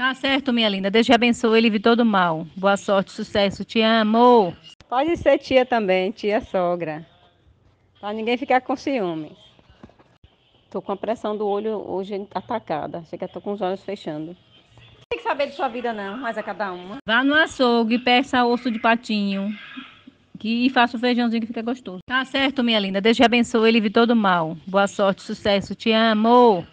Tá certo, minha linda. Deus te abençoe e livre todo mal. Boa sorte, sucesso. Te amo. Pode ser tia também, tia sogra. Pra ninguém ficar com ciúmes. Tô com a pressão do olho hoje atacada. Chega, tô com os olhos fechando. Não tem que saber de sua vida, não, mas a cada uma. Vá no açougue, peça osso de patinho. Que, e faça o feijãozinho que fica gostoso. Tá certo, minha linda. Deus te abençoe e livre todo mal. Boa sorte, sucesso. Te amo.